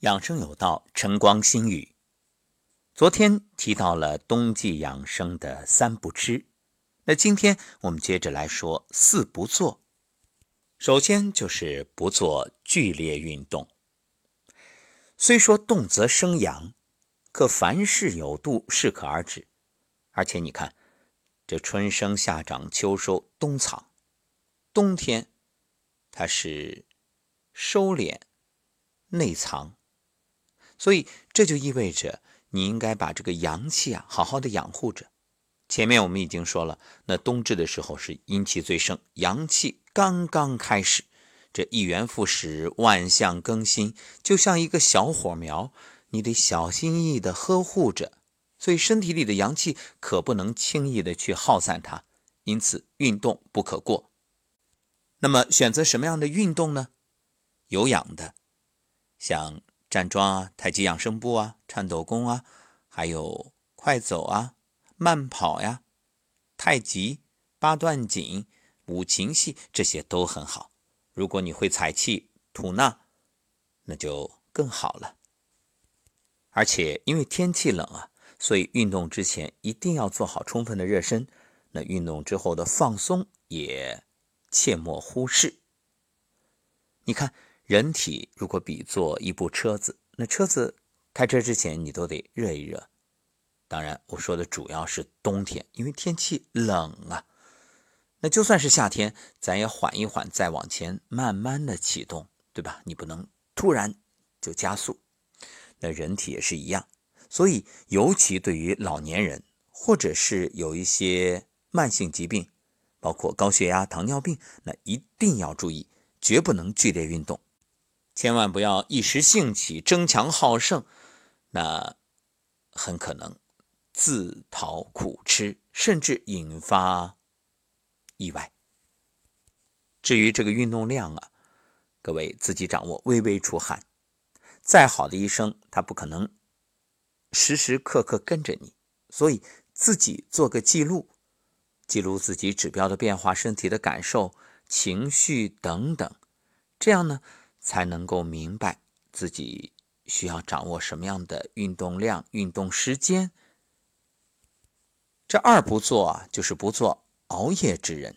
养生有道，晨光心语。昨天提到了冬季养生的三不吃，那今天我们接着来说四不做。首先就是不做剧烈运动。虽说动则生阳，可凡事有度，适可而止。而且你看，这春生夏长秋收冬藏，冬天它是收敛内藏。所以这就意味着你应该把这个阳气啊好好的养护着。前面我们已经说了，那冬至的时候是阴气最盛，阳气刚刚开始，这一元复始，万象更新，就像一个小火苗，你得小心翼翼的呵护着。所以身体里的阳气可不能轻易的去耗散它，因此运动不可过。那么选择什么样的运动呢？有氧的，像。站桩啊，太极养生步啊，颤抖功啊，还有快走啊，慢跑呀，太极、八段锦、五禽戏这些都很好。如果你会采气、吐纳，那就更好了。而且因为天气冷啊，所以运动之前一定要做好充分的热身。那运动之后的放松也切莫忽视。你看。人体如果比作一部车子，那车子开车之前你都得热一热。当然，我说的主要是冬天，因为天气冷啊。那就算是夏天，咱也缓一缓，再往前慢慢的启动，对吧？你不能突然就加速。那人体也是一样，所以尤其对于老年人，或者是有一些慢性疾病，包括高血压、糖尿病，那一定要注意，绝不能剧烈运动。千万不要一时兴起争强好胜，那很可能自讨苦吃，甚至引发意外。至于这个运动量啊，各位自己掌握，微微出汗。再好的医生，他不可能时时刻刻跟着你，所以自己做个记录，记录自己指标的变化、身体的感受、情绪等等，这样呢。才能够明白自己需要掌握什么样的运动量、运动时间。这二不做啊，就是不做熬夜之人。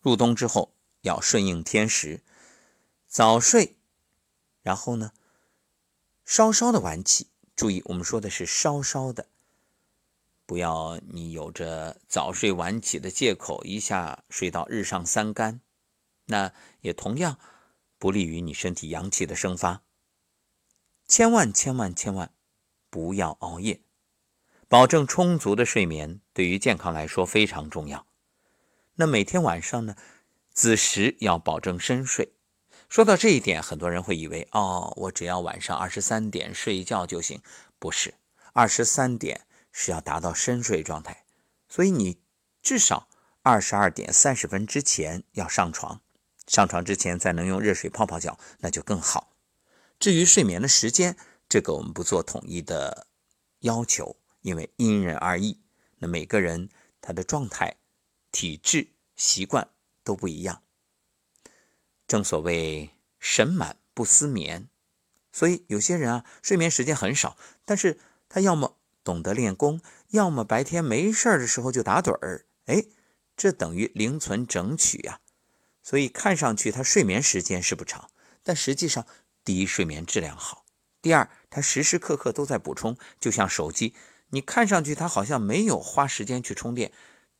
入冬之后要顺应天时，早睡，然后呢，稍稍的晚起。注意，我们说的是稍稍的，不要你有着早睡晚起的借口，一下睡到日上三竿。那也同样。不利于你身体阳气的生发，千万千万千万不要熬夜，保证充足的睡眠，对于健康来说非常重要。那每天晚上呢，子时要保证深睡。说到这一点，很多人会以为哦，我只要晚上二十三点睡一觉就行，不是，二十三点是要达到深睡状态，所以你至少二十二点三十分之前要上床。上床之前再能用热水泡泡脚，那就更好。至于睡眠的时间，这个我们不做统一的要求，因为因人而异。那每个人他的状态、体质、习惯都不一样。正所谓神满不思眠，所以有些人啊，睡眠时间很少，但是他要么懂得练功，要么白天没事的时候就打盹儿。哎，这等于零存整取呀。所以看上去他睡眠时间是不长，但实际上，第一睡眠质量好，第二他时时刻刻都在补充，就像手机，你看上去他好像没有花时间去充电，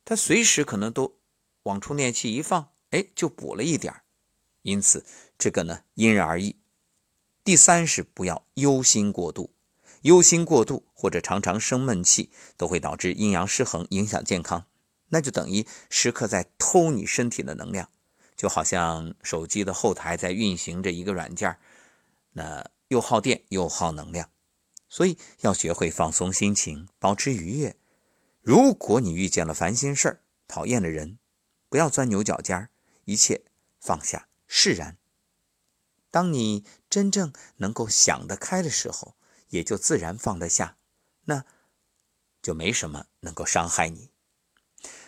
他随时可能都往充电器一放，哎，就补了一点因此，这个呢因人而异。第三是不要忧心过度，忧心过度或者常常生闷气，都会导致阴阳失衡，影响健康，那就等于时刻在偷你身体的能量。就好像手机的后台在运行着一个软件那又耗电又耗能量，所以要学会放松心情，保持愉悦。如果你遇见了烦心事儿、讨厌的人，不要钻牛角尖一切放下，释然。当你真正能够想得开的时候，也就自然放得下，那就没什么能够伤害你。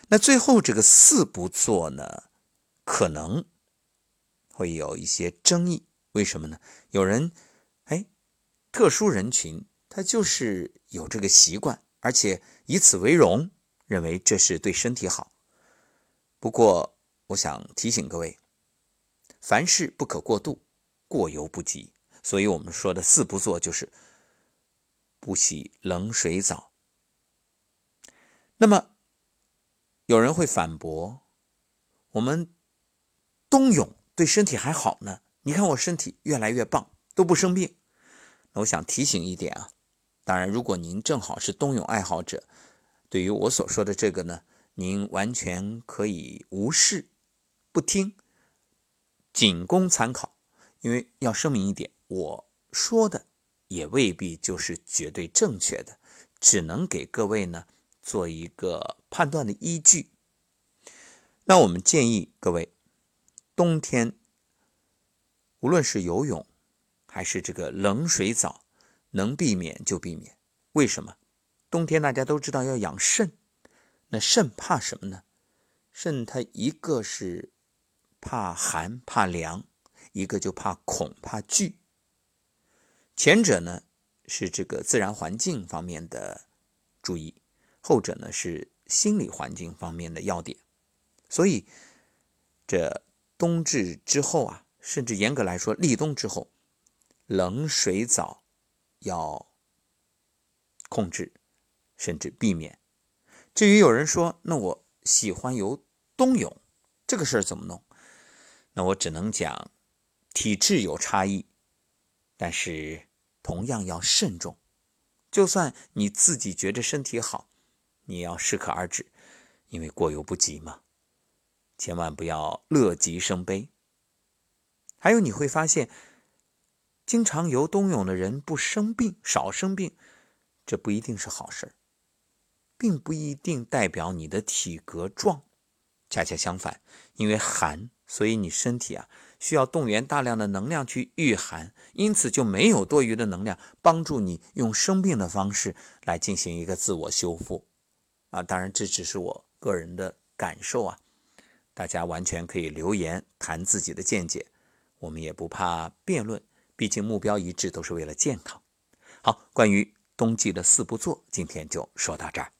那最后这个四不做呢？可能会有一些争议，为什么呢？有人哎特殊人群，他就是有这个习惯，而且以此为荣，认为这是对身体好。不过，我想提醒各位，凡事不可过度，过犹不及。所以我们说的四不做，就是不洗冷水澡。那么，有人会反驳：我们冬泳对身体还好呢？你看我身体越来越棒，都不生病。那我想提醒一点啊，当然，如果您正好是冬泳爱好者，对于我所说的这个呢，您完全可以无视、不听，仅供参考。因为要声明一点，我说的也未必就是绝对正确的，只能给各位呢做一个判断的依据。那我们建议各位，冬天。无论是游泳，还是这个冷水澡，能避免就避免。为什么？冬天大家都知道要养肾，那肾怕什么呢？肾它一个是怕寒怕凉，一个就怕恐怕惧。前者呢是这个自然环境方面的注意，后者呢是心理环境方面的要点。所以这冬至之后啊。甚至严格来说，立冬之后，冷水澡要控制，甚至避免。至于有人说，那我喜欢游冬泳，这个事儿怎么弄？那我只能讲，体质有差异，但是同样要慎重。就算你自己觉着身体好，你要适可而止，因为过犹不及嘛。千万不要乐极生悲。还有你会发现，经常游冬泳的人不生病，少生病，这不一定是好事并不一定代表你的体格壮。恰恰相反，因为寒，所以你身体啊需要动员大量的能量去御寒，因此就没有多余的能量帮助你用生病的方式来进行一个自我修复。啊，当然这只是我个人的感受啊，大家完全可以留言谈自己的见解。我们也不怕辩论，毕竟目标一致，都是为了健康。好，关于冬季的四不做，今天就说到这儿。